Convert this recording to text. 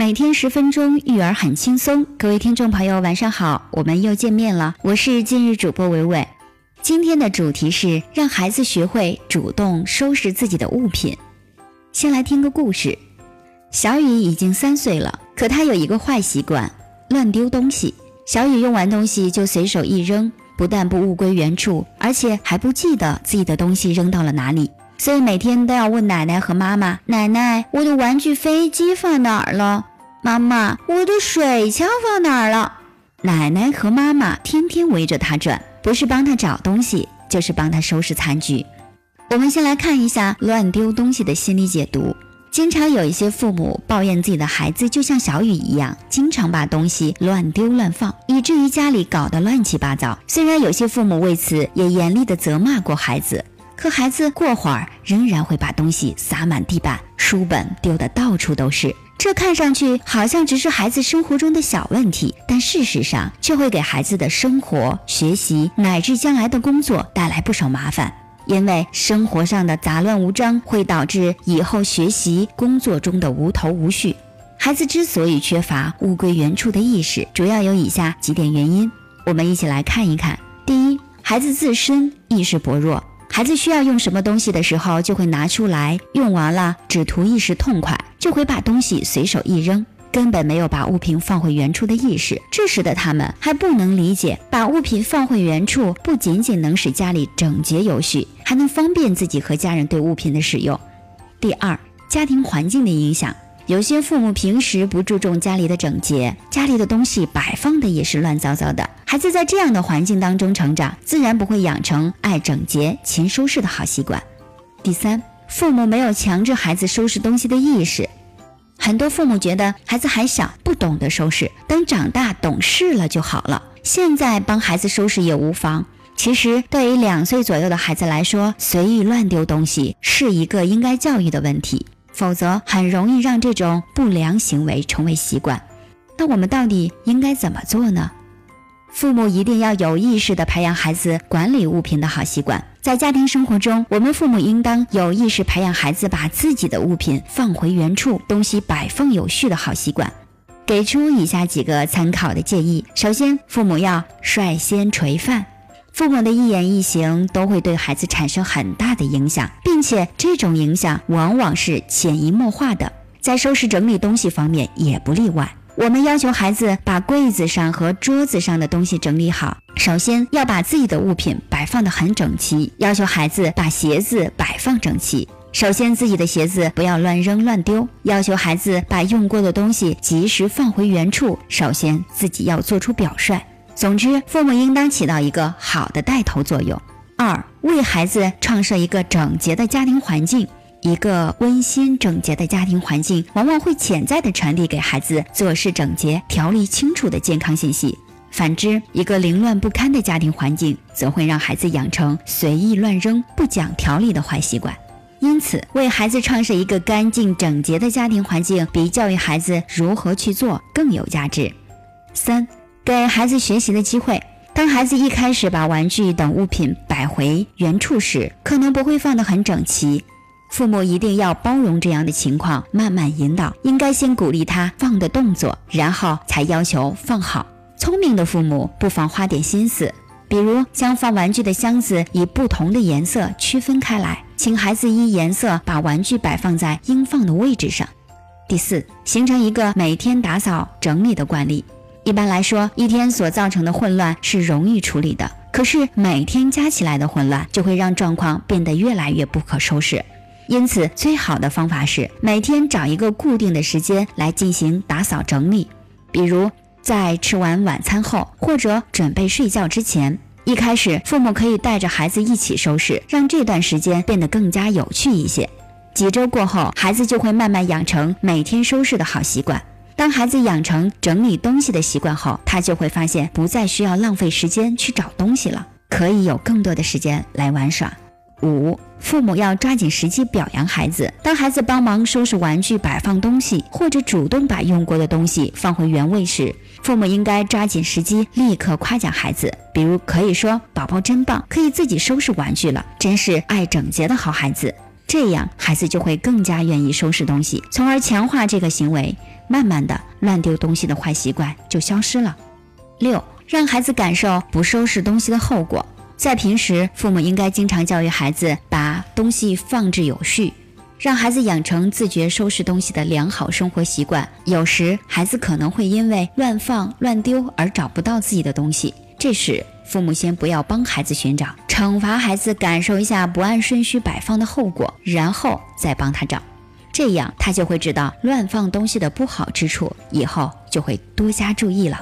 每天十分钟，育儿很轻松。各位听众朋友，晚上好，我们又见面了。我是今日主播伟伟。今天的主题是让孩子学会主动收拾自己的物品。先来听个故事。小雨已经三岁了，可他有一个坏习惯，乱丢东西。小雨用完东西就随手一扔，不但不物归原处，而且还不记得自己的东西扔到了哪里。所以每天都要问奶奶和妈妈：“奶奶，我的玩具飞机放哪儿了？妈妈，我的水枪放哪儿了？”奶奶和妈妈天天围着他转，不是帮他找东西，就是帮他收拾残局。我们先来看一下乱丢东西的心理解读。经常有一些父母抱怨自己的孩子就像小雨一样，经常把东西乱丢乱放，以至于家里搞得乱七八糟。虽然有些父母为此也严厉地责骂过孩子。可孩子过会儿仍然会把东西撒满地板，书本丢得到处都是。这看上去好像只是孩子生活中的小问题，但事实上却会给孩子的生活、学习乃至将来的工作带来不少麻烦。因为生活上的杂乱无章会导致以后学习、工作中的无头无绪。孩子之所以缺乏物归原处的意识，主要有以下几点原因。我们一起来看一看。第一，孩子自身意识薄弱。孩子需要用什么东西的时候，就会拿出来用完了，只图一时痛快，就会把东西随手一扔，根本没有把物品放回原处的意识。这时的他们还不能理解，把物品放回原处不仅仅能使家里整洁有序，还能方便自己和家人对物品的使用。第二，家庭环境的影响。有些父母平时不注重家里的整洁，家里的东西摆放的也是乱糟糟的。孩子在这样的环境当中成长，自然不会养成爱整洁、勤收拾的好习惯。第三，父母没有强制孩子收拾东西的意识。很多父母觉得孩子还小，不懂得收拾，等长大懂事了就好了。现在帮孩子收拾也无妨。其实，对于两岁左右的孩子来说，随意乱丢东西是一个应该教育的问题。否则很容易让这种不良行为成为习惯。那我们到底应该怎么做呢？父母一定要有意识地培养孩子管理物品的好习惯。在家庭生活中，我们父母应当有意识培养孩子把自己的物品放回原处，东西摆放有序的好习惯。给出以下几个参考的建议：首先，父母要率先垂范。父母的一言一行都会对孩子产生很大的影响，并且这种影响往往是潜移默化的。在收拾整理东西方面也不例外。我们要求孩子把柜子上和桌子上的东西整理好，首先要把自己的物品摆放得很整齐。要求孩子把鞋子摆放整齐，首先自己的鞋子不要乱扔乱丢。要求孩子把用过的东西及时放回原处，首先自己要做出表率。总之，父母应当起到一个好的带头作用。二，为孩子创设一个整洁的家庭环境。一个温馨整洁的家庭环境，往往会潜在的传递给孩子做事整洁、条理清楚的健康信息。反之，一个凌乱不堪的家庭环境，则会让孩子养成随意乱扔、不讲条理的坏习惯。因此，为孩子创设一个干净整洁的家庭环境，比教育孩子如何去做更有价值。三。给孩子学习的机会。当孩子一开始把玩具等物品摆回原处时，可能不会放得很整齐。父母一定要包容这样的情况，慢慢引导。应该先鼓励他放的动作，然后才要求放好。聪明的父母不妨花点心思，比如将放玩具的箱子以不同的颜色区分开来，请孩子依颜色把玩具摆放在应放的位置上。第四，形成一个每天打扫整理的惯例。一般来说，一天所造成的混乱是容易处理的，可是每天加起来的混乱就会让状况变得越来越不可收拾。因此，最好的方法是每天找一个固定的时间来进行打扫整理，比如在吃完晚餐后，或者准备睡觉之前。一开始，父母可以带着孩子一起收拾，让这段时间变得更加有趣一些。几周过后，孩子就会慢慢养成每天收拾的好习惯。当孩子养成整理东西的习惯后，他就会发现不再需要浪费时间去找东西了，可以有更多的时间来玩耍。五，父母要抓紧时机表扬孩子。当孩子帮忙收拾玩具、摆放东西，或者主动把用过的东西放回原位时，父母应该抓紧时机，立刻夸奖孩子。比如可以说：“宝宝真棒，可以自己收拾玩具了，真是爱整洁的好孩子。”这样孩子就会更加愿意收拾东西，从而强化这个行为。慢慢的，乱丢东西的坏习惯就消失了。六，让孩子感受不收拾东西的后果。在平时，父母应该经常教育孩子把东西放置有序，让孩子养成自觉收拾东西的良好生活习惯。有时，孩子可能会因为乱放乱丢而找不到自己的东西，这时父母先不要帮孩子寻找，惩罚孩子感受一下不按顺序摆放的后果，然后再帮他找。这样他就会知道乱放东西的不好之处，以后就会多加注意了。